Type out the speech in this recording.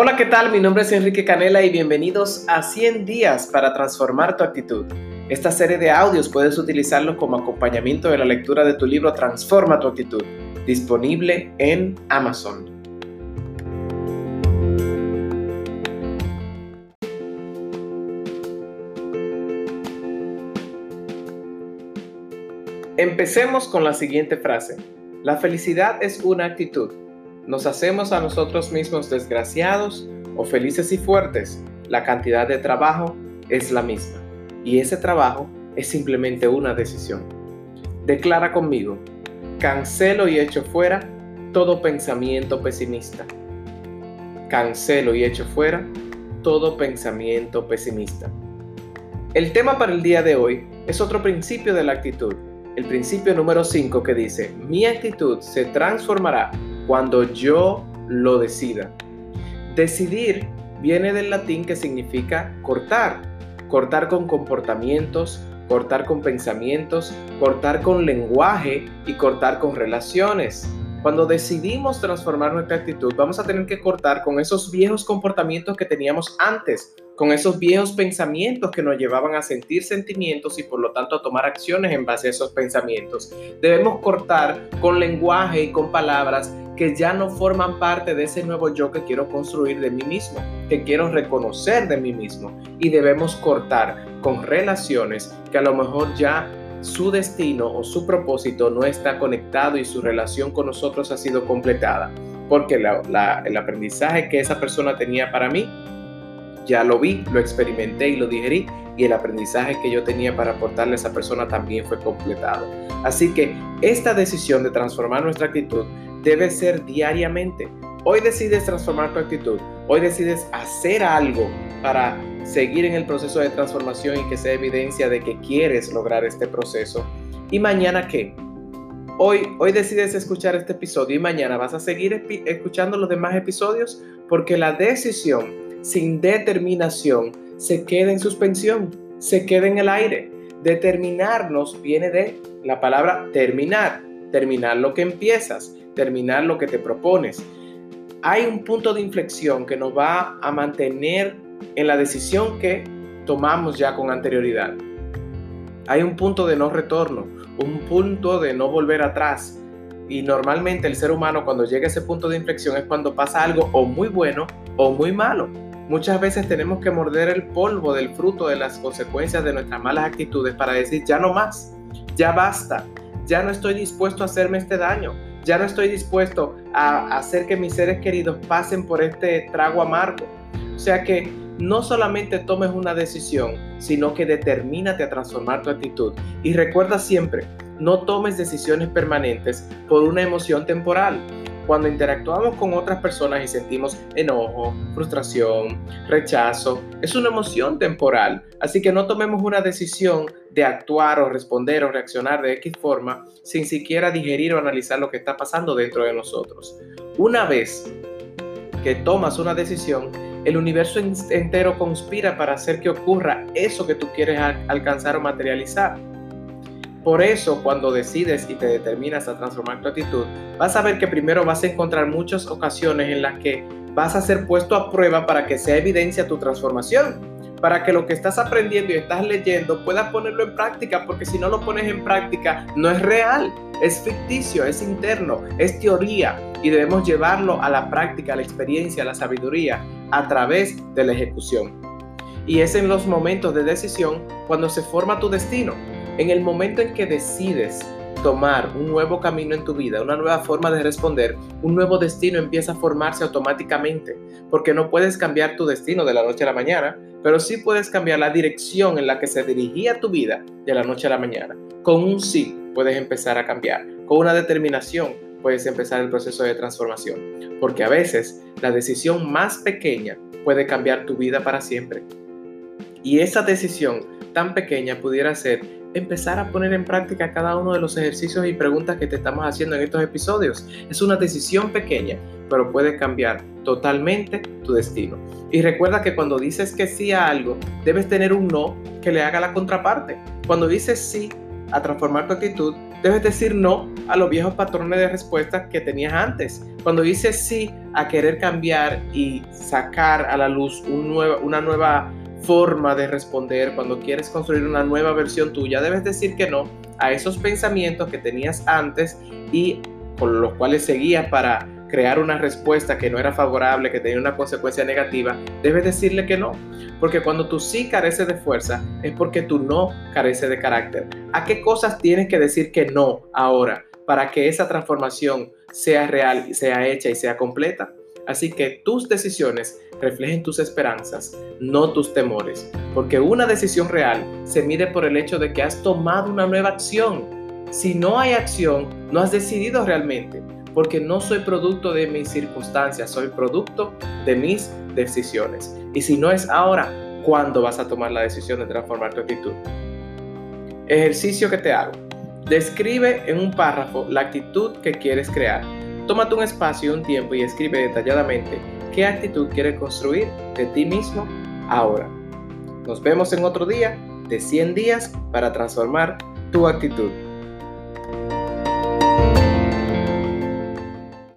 Hola, ¿qué tal? Mi nombre es Enrique Canela y bienvenidos a 100 días para transformar tu actitud. Esta serie de audios puedes utilizarlos como acompañamiento de la lectura de tu libro Transforma tu actitud, disponible en Amazon. Empecemos con la siguiente frase. La felicidad es una actitud nos hacemos a nosotros mismos desgraciados o felices y fuertes, la cantidad de trabajo es la misma. Y ese trabajo es simplemente una decisión. Declara conmigo, cancelo y echo fuera todo pensamiento pesimista. Cancelo y echo fuera todo pensamiento pesimista. El tema para el día de hoy es otro principio de la actitud, el principio número 5 que dice, mi actitud se transformará cuando yo lo decida. Decidir viene del latín que significa cortar, cortar con comportamientos, cortar con pensamientos, cortar con lenguaje y cortar con relaciones. Cuando decidimos transformar nuestra actitud, vamos a tener que cortar con esos viejos comportamientos que teníamos antes, con esos viejos pensamientos que nos llevaban a sentir sentimientos y por lo tanto a tomar acciones en base a esos pensamientos. Debemos cortar con lenguaje y con palabras que ya no forman parte de ese nuevo yo que quiero construir de mí mismo, que quiero reconocer de mí mismo. Y debemos cortar con relaciones que a lo mejor ya su destino o su propósito no está conectado y su relación con nosotros ha sido completada. Porque el aprendizaje que esa persona tenía para mí, ya lo vi, lo experimenté y lo digerí y el aprendizaje que yo tenía para aportarle a esa persona también fue completado. Así que esta decisión de transformar nuestra actitud debe ser diariamente. Hoy decides transformar tu actitud, hoy decides hacer algo para seguir en el proceso de transformación y que sea evidencia de que quieres lograr este proceso. ¿Y mañana qué? Hoy, hoy decides escuchar este episodio y mañana vas a seguir escuchando los demás episodios porque la decisión sin determinación se queda en suspensión, se queda en el aire. Determinarnos viene de la palabra terminar, terminar lo que empiezas terminar lo que te propones. Hay un punto de inflexión que nos va a mantener en la decisión que tomamos ya con anterioridad. Hay un punto de no retorno, un punto de no volver atrás. Y normalmente el ser humano cuando llega a ese punto de inflexión es cuando pasa algo o muy bueno o muy malo. Muchas veces tenemos que morder el polvo del fruto de las consecuencias de nuestras malas actitudes para decir ya no más, ya basta, ya no estoy dispuesto a hacerme este daño, ya no estoy dispuesto a hacer que mis seres queridos pasen por este trago amargo. O sea que no solamente tomes una decisión, sino que determínate a transformar tu actitud. Y recuerda siempre, no tomes decisiones permanentes por una emoción temporal. Cuando interactuamos con otras personas y sentimos enojo, frustración, rechazo, es una emoción temporal. Así que no tomemos una decisión de actuar o responder o reaccionar de X forma sin siquiera digerir o analizar lo que está pasando dentro de nosotros. Una vez que tomas una decisión, el universo entero conspira para hacer que ocurra eso que tú quieres alcanzar o materializar. Por eso, cuando decides y te determinas a transformar tu actitud, vas a ver que primero vas a encontrar muchas ocasiones en las que vas a ser puesto a prueba para que sea evidencia tu transformación, para que lo que estás aprendiendo y estás leyendo puedas ponerlo en práctica, porque si no lo pones en práctica no es real, es ficticio, es interno, es teoría y debemos llevarlo a la práctica, a la experiencia, a la sabiduría a través de la ejecución. Y es en los momentos de decisión cuando se forma tu destino. En el momento en que decides tomar un nuevo camino en tu vida, una nueva forma de responder, un nuevo destino empieza a formarse automáticamente, porque no puedes cambiar tu destino de la noche a la mañana, pero sí puedes cambiar la dirección en la que se dirigía tu vida de la noche a la mañana. Con un sí puedes empezar a cambiar, con una determinación puedes empezar el proceso de transformación, porque a veces la decisión más pequeña puede cambiar tu vida para siempre. Y esa decisión tan pequeña pudiera ser empezar a poner en práctica cada uno de los ejercicios y preguntas que te estamos haciendo en estos episodios. Es una decisión pequeña, pero puede cambiar totalmente tu destino. Y recuerda que cuando dices que sí a algo, debes tener un no que le haga la contraparte. Cuando dices sí a transformar tu actitud, debes decir no a los viejos patrones de respuesta que tenías antes. Cuando dices sí a querer cambiar y sacar a la luz una nueva forma de responder, cuando quieres construir una nueva versión tuya, debes decir que no a esos pensamientos que tenías antes y con los cuales seguías para crear una respuesta que no era favorable, que tenía una consecuencia negativa, debes decirle que no. Porque cuando tú sí careces de fuerza, es porque tú no careces de carácter. ¿A qué cosas tienes que decir que no ahora para que esa transformación sea real, sea hecha y sea completa? Así que tus decisiones reflejen tus esperanzas, no tus temores. Porque una decisión real se mide por el hecho de que has tomado una nueva acción. Si no hay acción, no has decidido realmente porque no soy producto de mis circunstancias, soy producto de mis decisiones. Y si no es ahora, ¿cuándo vas a tomar la decisión de transformar tu actitud? Ejercicio que te hago. Describe en un párrafo la actitud que quieres crear. Tómate un espacio y un tiempo y escribe detalladamente qué actitud quieres construir de ti mismo ahora. Nos vemos en otro día de 100 días para transformar tu actitud.